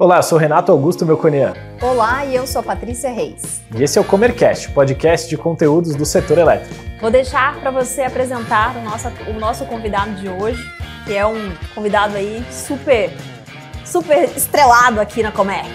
Olá, eu sou Renato Augusto Melconian. Olá, e eu sou Patrícia Reis. E esse é o Comercast, podcast de conteúdos do setor elétrico. Vou deixar para você apresentar o nosso, o nosso convidado de hoje, que é um convidado aí super, super estrelado aqui na Comerc.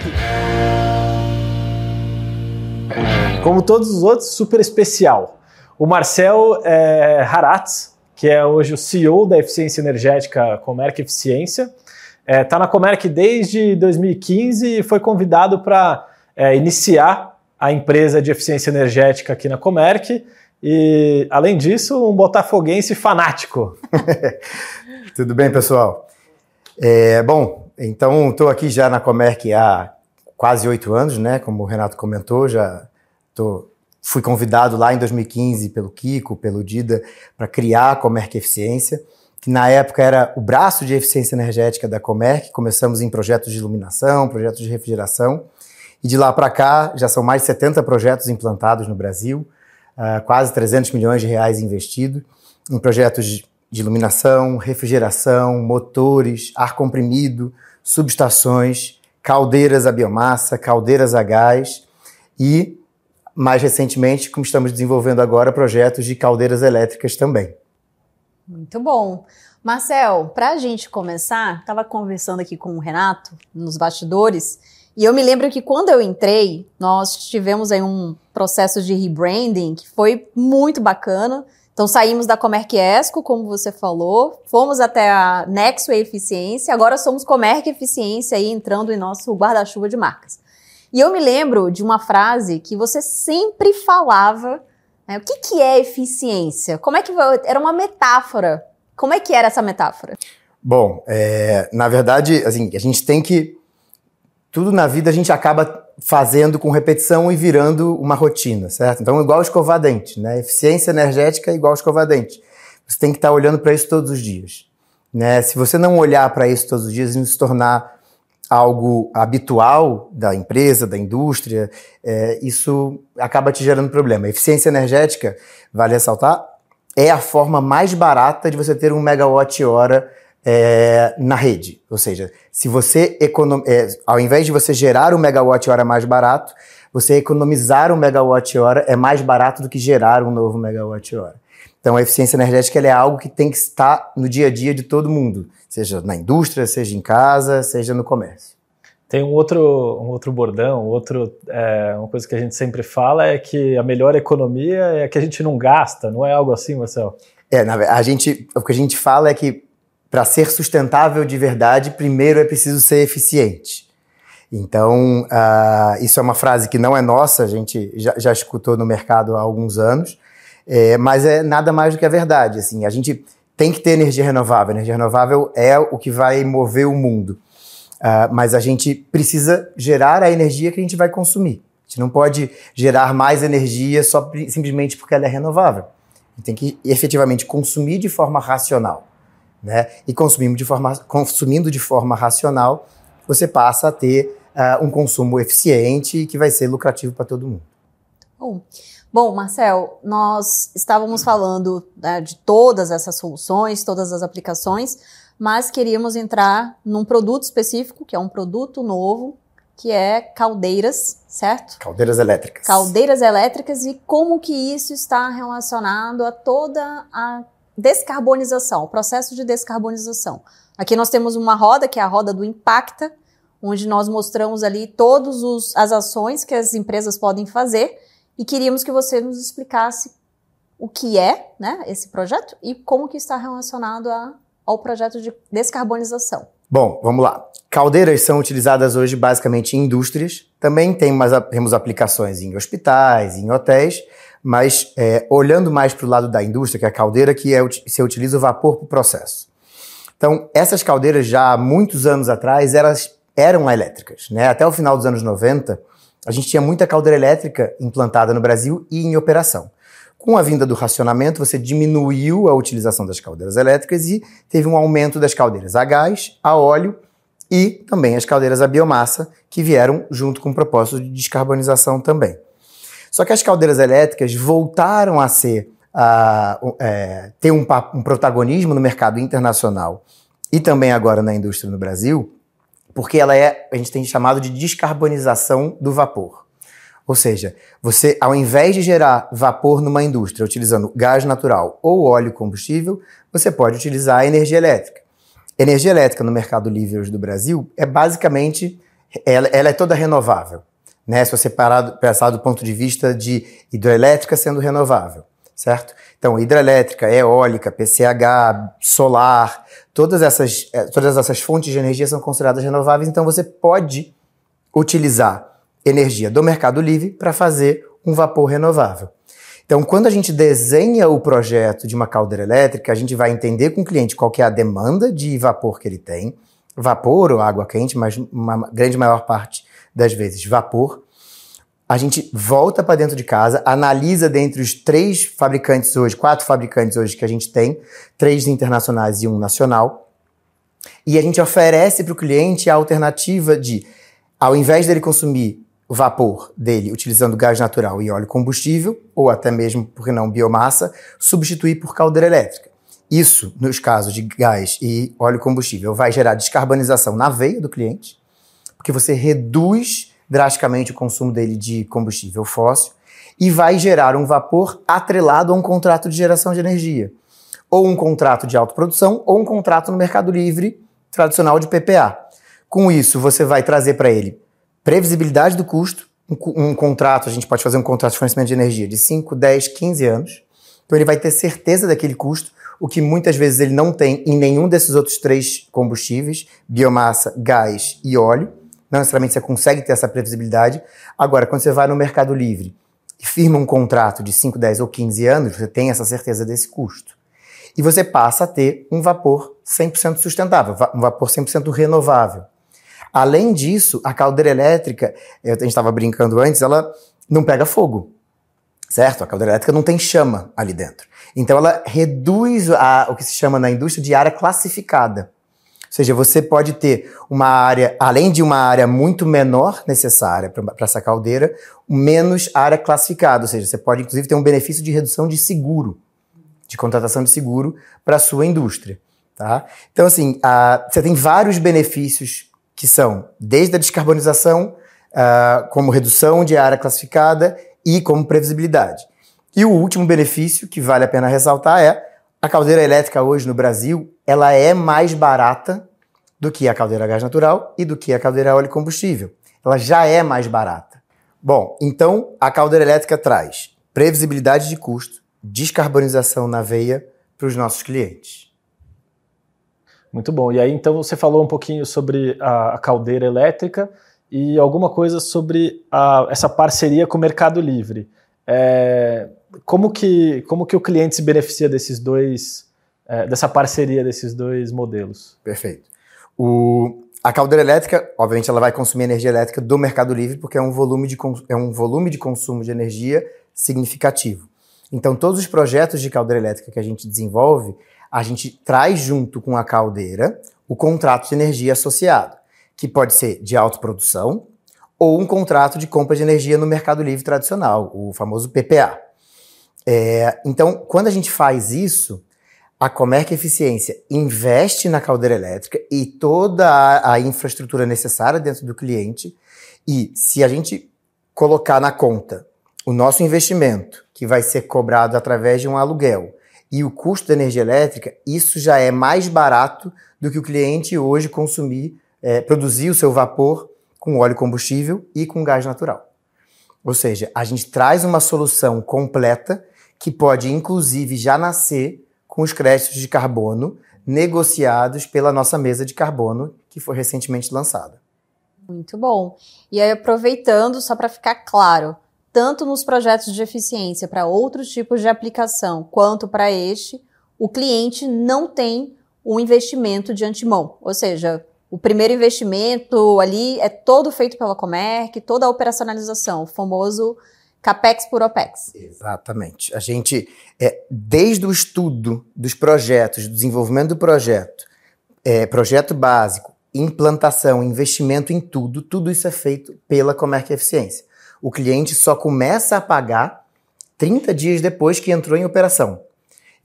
Como todos os outros, super especial. O Marcel é, Haratz, que é hoje o CEO da Eficiência Energética Comerc Eficiência, está é, tá na Comerc desde 2015 e foi convidado para é, iniciar a empresa de eficiência energética aqui na Comerc. E, além disso, um botafoguense fanático. Tudo bem, pessoal? É, bom, então estou aqui já na Comerc há quase oito anos, né? Como o Renato comentou, já tô, fui convidado lá em 2015 pelo Kiko, pelo Dida, para criar a Comerc Eficiência que na época era o braço de eficiência energética da Comerc. Começamos em projetos de iluminação, projetos de refrigeração. E de lá para cá, já são mais de 70 projetos implantados no Brasil, uh, quase 300 milhões de reais investidos em projetos de, de iluminação, refrigeração, motores, ar comprimido, subestações, caldeiras a biomassa, caldeiras a gás e, mais recentemente, como estamos desenvolvendo agora, projetos de caldeiras elétricas também. Muito bom. Marcel, para a gente começar, estava conversando aqui com o Renato nos bastidores e eu me lembro que quando eu entrei, nós tivemos aí um processo de rebranding que foi muito bacana. Então saímos da Comerc Esco, como você falou, fomos até a Nexo Eficiência, agora somos Comerc Eficiência aí entrando em nosso guarda-chuva de marcas. E eu me lembro de uma frase que você sempre falava? O que, que é eficiência? Como é que era uma metáfora? Como é que era essa metáfora? Bom, é, na verdade, assim, a gente tem que tudo na vida a gente acaba fazendo com repetição e virando uma rotina, certo? Então, igual escovar dente, né? Eficiência energética é igual escovar dente. Você tem que estar olhando para isso todos os dias, né? Se você não olhar para isso todos os dias e se tornar algo habitual da empresa, da indústria, é, isso acaba te gerando problema. Eficiência energética, vale ressaltar, é a forma mais barata de você ter um megawatt-hora é, na rede. Ou seja, se você econom... É, ao invés de você gerar um megawatt-hora mais barato, você economizar um megawatt-hora é mais barato do que gerar um novo megawatt-hora. Então, a eficiência energética é algo que tem que estar no dia a dia de todo mundo seja na indústria, seja em casa, seja no comércio. Tem um outro, um outro bordão, outro, é, uma coisa que a gente sempre fala é que a melhor economia é a que a gente não gasta, não é algo assim, Marcelo? É, na, a gente, o que a gente fala é que para ser sustentável de verdade, primeiro é preciso ser eficiente. Então, uh, isso é uma frase que não é nossa, a gente já, já escutou no mercado há alguns anos, é, mas é nada mais do que a verdade. Assim, a gente tem que ter energia renovável. Energia renovável é o que vai mover o mundo. Uh, mas a gente precisa gerar a energia que a gente vai consumir. A gente não pode gerar mais energia só simplesmente porque ela é renovável. A gente tem que efetivamente consumir de forma racional. Né? E consumindo de forma, consumindo de forma racional, você passa a ter uh, um consumo eficiente que vai ser lucrativo para todo mundo. Bom. Bom, Marcel, nós estávamos falando né, de todas essas soluções, todas as aplicações, mas queríamos entrar num produto específico, que é um produto novo, que é caldeiras, certo? Caldeiras elétricas. Caldeiras elétricas e como que isso está relacionado a toda a descarbonização, o processo de descarbonização. Aqui nós temos uma roda, que é a roda do Impacta, onde nós mostramos ali todas as ações que as empresas podem fazer e queríamos que você nos explicasse o que é né, esse projeto e como que está relacionado a, ao projeto de descarbonização. Bom, vamos lá. Caldeiras são utilizadas hoje basicamente em indústrias, também tem mais, temos aplicações em hospitais, em hotéis, mas é, olhando mais para o lado da indústria, que é a caldeira que é, se utiliza o vapor para o processo. Então, essas caldeiras já há muitos anos atrás elas eram elétricas. Né? Até o final dos anos 90, a gente tinha muita caldeira elétrica implantada no Brasil e em operação. Com a vinda do racionamento, você diminuiu a utilização das caldeiras elétricas e teve um aumento das caldeiras a gás, a óleo e também as caldeiras a biomassa, que vieram junto com o propósito de descarbonização também. Só que as caldeiras elétricas voltaram a ser uh, é, ter um, um protagonismo no mercado internacional e também agora na indústria no Brasil, porque ela é, a gente tem chamado de descarbonização do vapor. Ou seja, você, ao invés de gerar vapor numa indústria utilizando gás natural ou óleo combustível, você pode utilizar a energia elétrica. Energia elétrica no mercado livre hoje do Brasil é basicamente, ela, ela é toda renovável. Né? Se você parar, pensar do ponto de vista de hidroelétrica sendo renovável, certo? Então, hidrelétrica, eólica, PCH, solar, todas essas, eh, todas essas fontes de energia são consideradas renováveis, então você pode utilizar energia do mercado livre para fazer um vapor renovável. Então, quando a gente desenha o projeto de uma caldeira elétrica, a gente vai entender com o cliente qual que é a demanda de vapor que ele tem, vapor ou água quente, mas uma grande maior parte das vezes vapor. A gente volta para dentro de casa, analisa dentre os três fabricantes hoje, quatro fabricantes hoje que a gente tem, três internacionais e um nacional, e a gente oferece para o cliente a alternativa de, ao invés dele consumir o vapor dele utilizando gás natural e óleo combustível, ou até mesmo, por que não, biomassa, substituir por caldeira elétrica. Isso, nos casos de gás e óleo combustível, vai gerar descarbonização na veia do cliente, porque você reduz drasticamente o consumo dele de combustível fóssil e vai gerar um vapor atrelado a um contrato de geração de energia, ou um contrato de autoprodução, ou um contrato no mercado livre tradicional de PPA. Com isso, você vai trazer para ele previsibilidade do custo, um, um, contrato, a gente pode fazer um contrato de fornecimento de energia de 5, 10, 15 anos. Então ele vai ter certeza daquele custo, o que muitas vezes ele não tem em nenhum desses outros três combustíveis, biomassa, gás e óleo. Não necessariamente você consegue ter essa previsibilidade. Agora, quando você vai no Mercado Livre e firma um contrato de 5, 10 ou 15 anos, você tem essa certeza desse custo. E você passa a ter um vapor 100% sustentável, um vapor 100% renovável. Além disso, a caldeira elétrica, a gente estava brincando antes, ela não pega fogo. Certo? A caldeira elétrica não tem chama ali dentro. Então ela reduz a, o que se chama na indústria de área classificada. Ou seja, você pode ter uma área, além de uma área muito menor necessária para essa caldeira, menos área classificada. Ou seja, você pode inclusive ter um benefício de redução de seguro, de contratação de seguro para a sua indústria. Tá? Então, assim, você tem vários benefícios que são desde a descarbonização, uh, como redução de área classificada e como previsibilidade. E o último benefício que vale a pena ressaltar é a caldeira elétrica hoje no Brasil, ela é mais barata do que a caldeira a gás natural e do que a caldeira a óleo combustível. Ela já é mais barata. Bom, então a caldeira elétrica traz previsibilidade de custo, descarbonização na veia para os nossos clientes. Muito bom. E aí, então, você falou um pouquinho sobre a, a caldeira elétrica e alguma coisa sobre a, essa parceria com o Mercado Livre. É, como, que, como que o cliente se beneficia desses dois, é, dessa parceria desses dois modelos? Perfeito. O, a caldeira elétrica, obviamente, ela vai consumir energia elétrica do Mercado Livre porque é um volume de, é um volume de consumo de energia significativo. Então, todos os projetos de caldeira elétrica que a gente desenvolve, a gente traz junto com a caldeira o contrato de energia associado, que pode ser de autoprodução ou um contrato de compra de energia no mercado livre tradicional, o famoso PPA. É, então, quando a gente faz isso, a Comerc Eficiência investe na caldeira elétrica e toda a, a infraestrutura necessária dentro do cliente. E se a gente colocar na conta o nosso investimento, que vai ser cobrado através de um aluguel, e o custo da energia elétrica, isso já é mais barato do que o cliente hoje consumir, é, produzir o seu vapor com óleo combustível e com gás natural. Ou seja, a gente traz uma solução completa que pode, inclusive, já nascer com os créditos de carbono negociados pela nossa mesa de carbono, que foi recentemente lançada. Muito bom. E aí, aproveitando, só para ficar claro, tanto nos projetos de eficiência para outros tipos de aplicação, quanto para este, o cliente não tem um investimento de antemão. Ou seja, o primeiro investimento ali é todo feito pela Comerc, toda a operacionalização, o famoso CAPEX por OPEX. Exatamente. A gente, é, desde o estudo dos projetos, desenvolvimento do projeto, é, projeto básico, implantação, investimento em tudo, tudo isso é feito pela Comerc Eficiência o cliente só começa a pagar 30 dias depois que entrou em operação.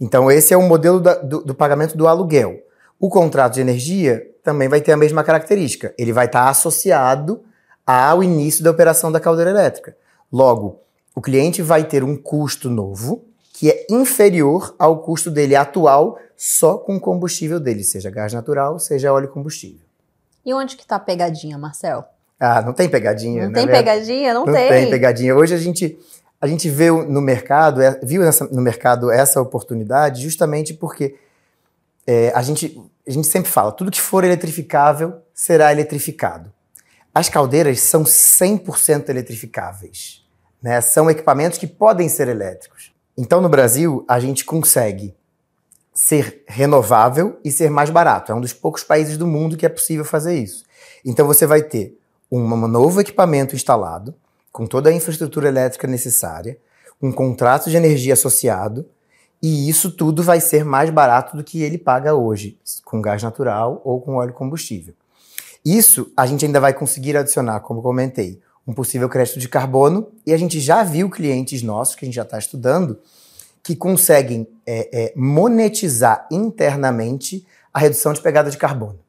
Então, esse é o modelo da, do, do, pagamento do aluguel. O contrato de energia também vai ter a mesma característica. Ele vai estar associado ao início da operação da caldeira elétrica. Logo, o cliente vai ter um custo novo que é inferior ao custo dele atual só com o combustível dele, seja gás natural, seja óleo combustível. E onde que tá a pegadinha, Marcel? Ah, não tem pegadinha. Não tem verdade? pegadinha? Não, não tem. tem pegadinha. Hoje a gente, a gente vê no mercado, é, viu nessa, no mercado essa oportunidade justamente porque é, a, gente, a gente sempre fala, tudo que for eletrificável será eletrificado. As caldeiras são 100% eletrificáveis. Né? São equipamentos que podem ser elétricos. Então, no Brasil, a gente consegue ser renovável e ser mais barato. É um dos poucos países do mundo que é possível fazer isso. Então, você vai ter um novo equipamento instalado, com toda a infraestrutura elétrica necessária, um contrato de energia associado, e isso tudo vai ser mais barato do que ele paga hoje, com gás natural ou com óleo combustível. Isso a gente ainda vai conseguir adicionar, como comentei, um possível crédito de carbono, e a gente já viu clientes nossos, que a gente já está estudando, que conseguem é, é, monetizar internamente a redução de pegada de carbono.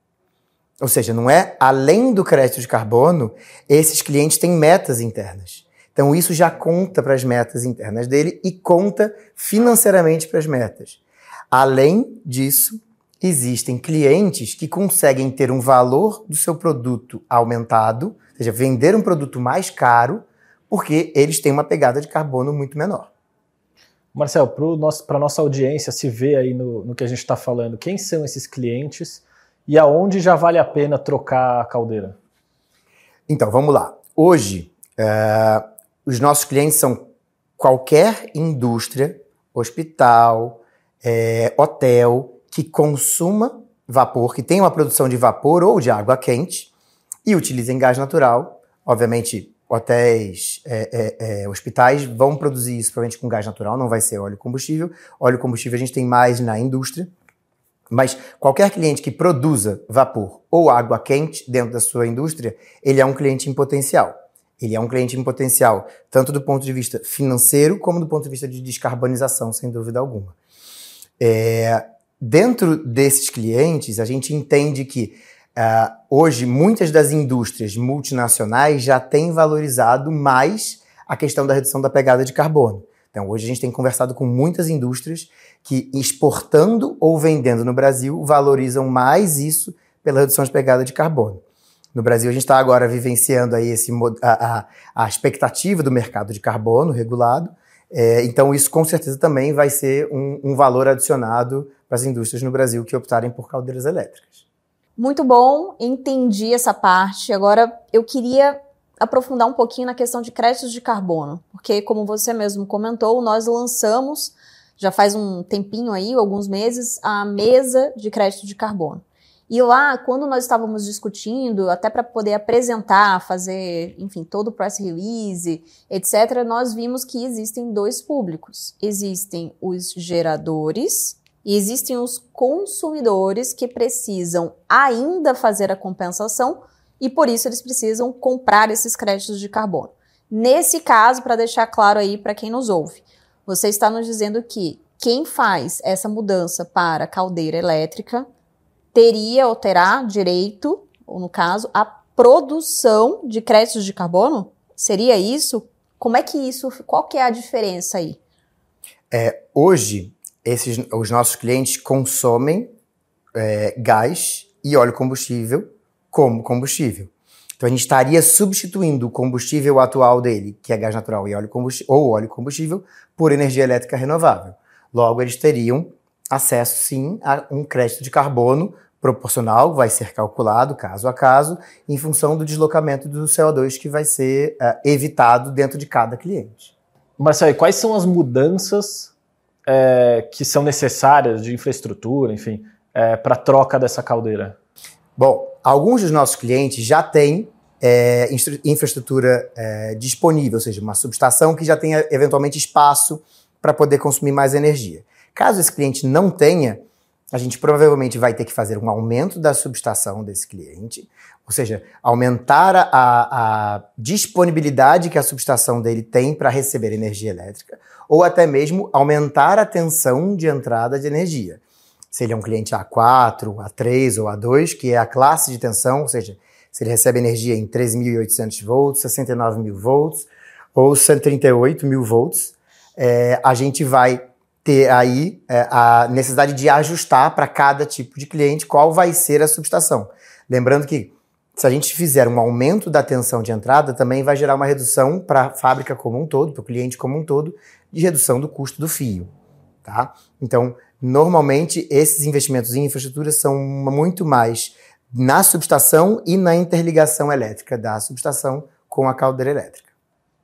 Ou seja, não é além do crédito de carbono, esses clientes têm metas internas. Então isso já conta para as metas internas dele e conta financeiramente para as metas. Além disso, existem clientes que conseguem ter um valor do seu produto aumentado, ou seja, vender um produto mais caro, porque eles têm uma pegada de carbono muito menor. Marcel, para a nossa audiência se ver aí no, no que a gente está falando, quem são esses clientes e aonde já vale a pena trocar a caldeira? Então, vamos lá. Hoje, é, os nossos clientes são qualquer indústria, hospital, é, hotel, que consuma vapor, que tenha uma produção de vapor ou de água quente e utilizem gás natural. Obviamente, hotéis, é, é, é, hospitais vão produzir isso provavelmente com gás natural, não vai ser óleo combustível. Óleo combustível a gente tem mais na indústria. Mas qualquer cliente que produza vapor ou água quente dentro da sua indústria, ele é um cliente em potencial. Ele é um cliente em potencial, tanto do ponto de vista financeiro, como do ponto de vista de descarbonização, sem dúvida alguma. É, dentro desses clientes, a gente entende que uh, hoje muitas das indústrias multinacionais já têm valorizado mais a questão da redução da pegada de carbono. Então, hoje a gente tem conversado com muitas indústrias que, exportando ou vendendo no Brasil, valorizam mais isso pela redução de pegada de carbono. No Brasil, a gente está agora vivenciando aí esse, a, a, a, expectativa do mercado de carbono regulado. É, então, isso com certeza também vai ser um, um valor adicionado para as indústrias no Brasil que optarem por caldeiras elétricas. Muito bom, entendi essa parte. Agora, eu queria aprofundar um pouquinho na questão de créditos de carbono, porque, como você mesmo comentou, nós lançamos, já faz um tempinho aí, alguns meses, a mesa de crédito de carbono. E lá, quando nós estávamos discutindo, até para poder apresentar, fazer, enfim, todo o press release, etc., nós vimos que existem dois públicos. Existem os geradores e existem os consumidores que precisam ainda fazer a compensação e por isso eles precisam comprar esses créditos de carbono. Nesse caso, para deixar claro aí para quem nos ouve, você está nos dizendo que quem faz essa mudança para caldeira elétrica teria ou terá direito, ou no caso, a produção de créditos de carbono? Seria isso? Como é que isso, qual que é a diferença aí? É, hoje, esses, os nossos clientes consomem é, gás e óleo combustível como combustível. Então a gente estaria substituindo o combustível atual dele, que é gás natural e óleo combustível, ou óleo combustível, por energia elétrica renovável. Logo, eles teriam acesso sim a um crédito de carbono proporcional, vai ser calculado caso a caso, em função do deslocamento do CO2 que vai ser uh, evitado dentro de cada cliente. Marcelo, quais são as mudanças é, que são necessárias de infraestrutura, enfim, é, para a troca dessa caldeira? Bom, alguns dos nossos clientes já têm é, infraestrutura é, disponível, ou seja, uma subestação que já tenha eventualmente espaço para poder consumir mais energia. Caso esse cliente não tenha, a gente provavelmente vai ter que fazer um aumento da subestação desse cliente, ou seja, aumentar a, a disponibilidade que a subestação dele tem para receber energia elétrica, ou até mesmo aumentar a tensão de entrada de energia. se ele é um cliente A4, A3 ou A2, que é a classe de tensão, ou seja, se ele recebe energia em 13.800 volts, 69 mil volts ou 138 mil volts, é, a gente vai ter aí é, a necessidade de ajustar para cada tipo de cliente qual vai ser a subestação. Lembrando que se a gente fizer um aumento da tensão de entrada, também vai gerar uma redução para a fábrica como um todo, para o cliente como um todo, de redução do custo do fio. Tá? Então, normalmente, esses investimentos em infraestrutura são muito mais na subestação e na interligação elétrica da subestação com a caldeira elétrica.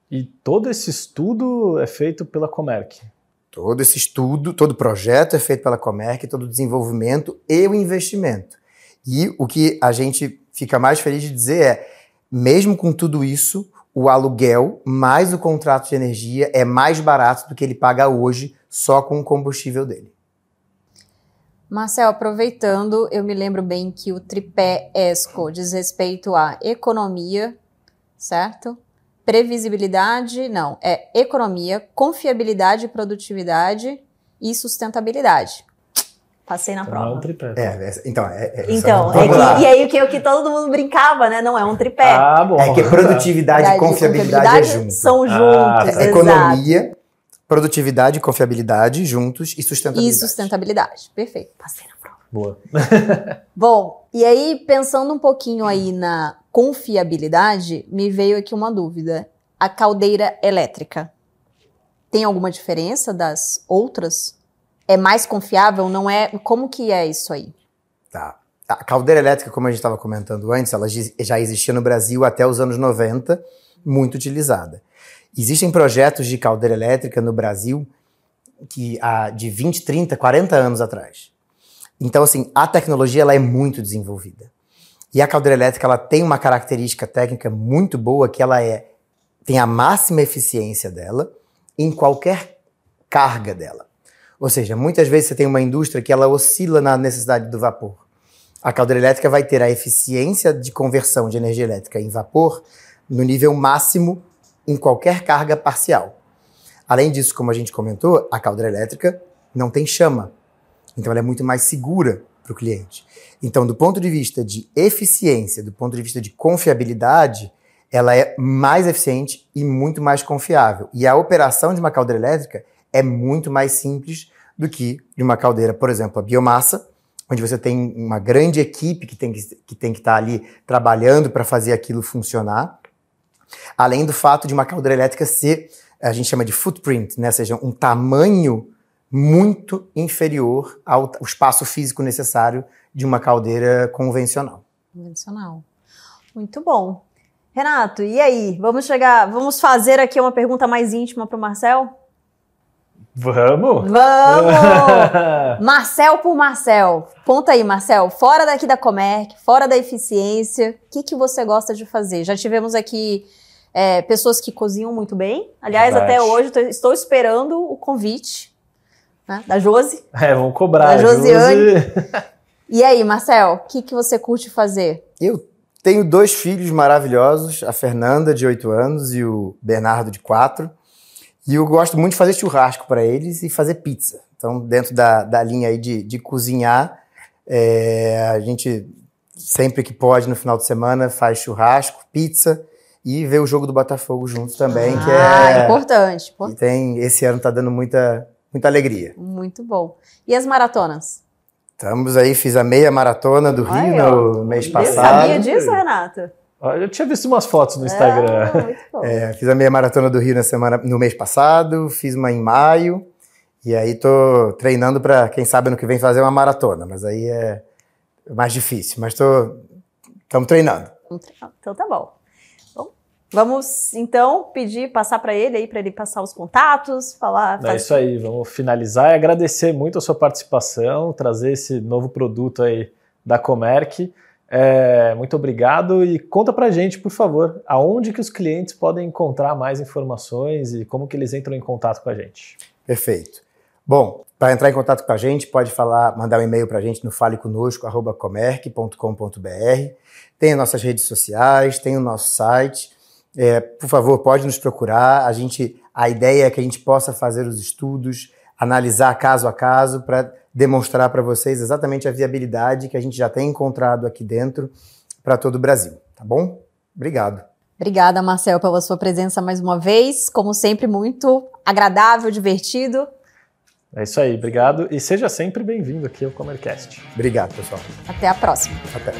E todo esse estudo é feito pela Comerc? Todo esse estudo, todo projeto é feito pela Comerc, todo o desenvolvimento e o investimento. E o que a gente fica mais feliz de dizer é, mesmo com tudo isso, o aluguel mais o contrato de energia é mais barato do que ele paga hoje só com o combustível dele. Marcel, aproveitando, eu me lembro bem que o tripé ESCO diz respeito à economia, certo? Previsibilidade, não, é economia, confiabilidade, produtividade e sustentabilidade. Passei na Então, prova. é um tripé. É, é, então, é, é, Então, é que, e aí o que, o que todo mundo brincava, né? Não é um tripé. Ah, bom. É que produtividade e confiabilidade é junto. São Ah, juntos, tá. exato. Economia, produtividade e confiabilidade juntos e sustentabilidade. E sustentabilidade. Perfeito. Passei na prova. Boa. Bom, e aí, pensando um pouquinho aí na confiabilidade, me veio aqui uma dúvida. A caldeira elétrica tem alguma diferença das outras? É mais confiável? Não é? Como que é isso aí? Tá. A caldeira elétrica, como a gente estava comentando antes, ela já existia no Brasil até os anos 90, muito utilizada. Existem projetos de caldeira elétrica no Brasil que há de 20, 30, 40 anos atrás. Então, assim, a tecnologia ela é muito desenvolvida. E a caldeira elétrica ela tem uma característica técnica muito boa que ela é tem a máxima eficiência dela em qualquer carga dela. Ou seja, muitas vezes você tem uma indústria que ela oscila na necessidade do vapor. A caldeira elétrica vai ter a eficiência de conversão de energia elétrica em vapor no nível máximo em qualquer carga parcial. Além disso, como a gente comentou, a caldeira elétrica não tem chama. Então ela é muito mais segura para o cliente. Então, do ponto de vista de eficiência, do ponto de vista de confiabilidade, ela é mais eficiente e muito mais confiável. E a operação de uma caldeira elétrica é muito mais simples do que de uma caldeira, por exemplo, a biomassa, onde você tem uma grande equipe que tem que, que, tem que estar ali trabalhando para fazer aquilo funcionar. Além do fato de uma caldeira elétrica ser, a gente chama de footprint, né? ou seja, um tamanho muito inferior ao, ao espaço físico necessário de uma caldeira convencional. Convencional. Muito bom. Renato, e aí? Vamos chegar, vamos fazer aqui uma pergunta mais íntima para o Marcel? Vamos? Vamos! Marcel por Marcel. Conta aí, Marcel. Fora daqui da Comerc, fora da eficiência, o que, que você gosta de fazer? Já tivemos aqui é, pessoas que cozinham muito bem. Aliás, Verdade. até hoje tô- estou esperando o convite né, da Josi. É, vamos cobrar. A Josiane. Josi. E aí, Marcel, o que, que você curte fazer? Eu tenho dois filhos maravilhosos, a Fernanda, de 8 anos, e o Bernardo, de 4. E eu gosto muito de fazer churrasco para eles e fazer pizza. Então, dentro da, da linha aí de, de cozinhar, é, a gente, sempre que pode, no final de semana, faz churrasco, pizza e vê o jogo do Botafogo juntos também, que ah, é. importante, que importante. tem, esse ano tá dando muita, muita alegria. Muito bom. E as maratonas? Estamos aí, fiz a meia maratona do Olha, Rio no mês Você passado. sabia disso, Renato? Olha, Eu tinha visto umas fotos no Instagram. Ah, muito bom. É, fiz a meia maratona do Rio na semana, no mês passado, fiz uma em maio, e aí tô treinando para quem sabe ano que vem fazer uma maratona, mas aí é mais difícil, mas tô estamos treinando. Então tá bom. Vamos então pedir, passar para ele aí, para ele passar os contatos, falar. É isso aí, vamos finalizar e agradecer muito a sua participação, trazer esse novo produto aí da Comerc. É, muito obrigado e conta pra gente, por favor, aonde que os clientes podem encontrar mais informações e como que eles entram em contato com a gente. Perfeito. Bom, para entrar em contato com a gente, pode falar, mandar um e-mail para a gente no faleconosco@comerc.com.br. Tem as nossas redes sociais, tem o nosso site. É, por favor, pode nos procurar. A gente, a ideia é que a gente possa fazer os estudos, analisar caso a caso para demonstrar para vocês exatamente a viabilidade que a gente já tem encontrado aqui dentro para todo o Brasil, tá bom? Obrigado. Obrigada, Marcel, pela sua presença mais uma vez. Como sempre, muito agradável, divertido. É isso aí, obrigado. E seja sempre bem-vindo aqui ao Comercast. Obrigado, pessoal. Até a próxima. Até.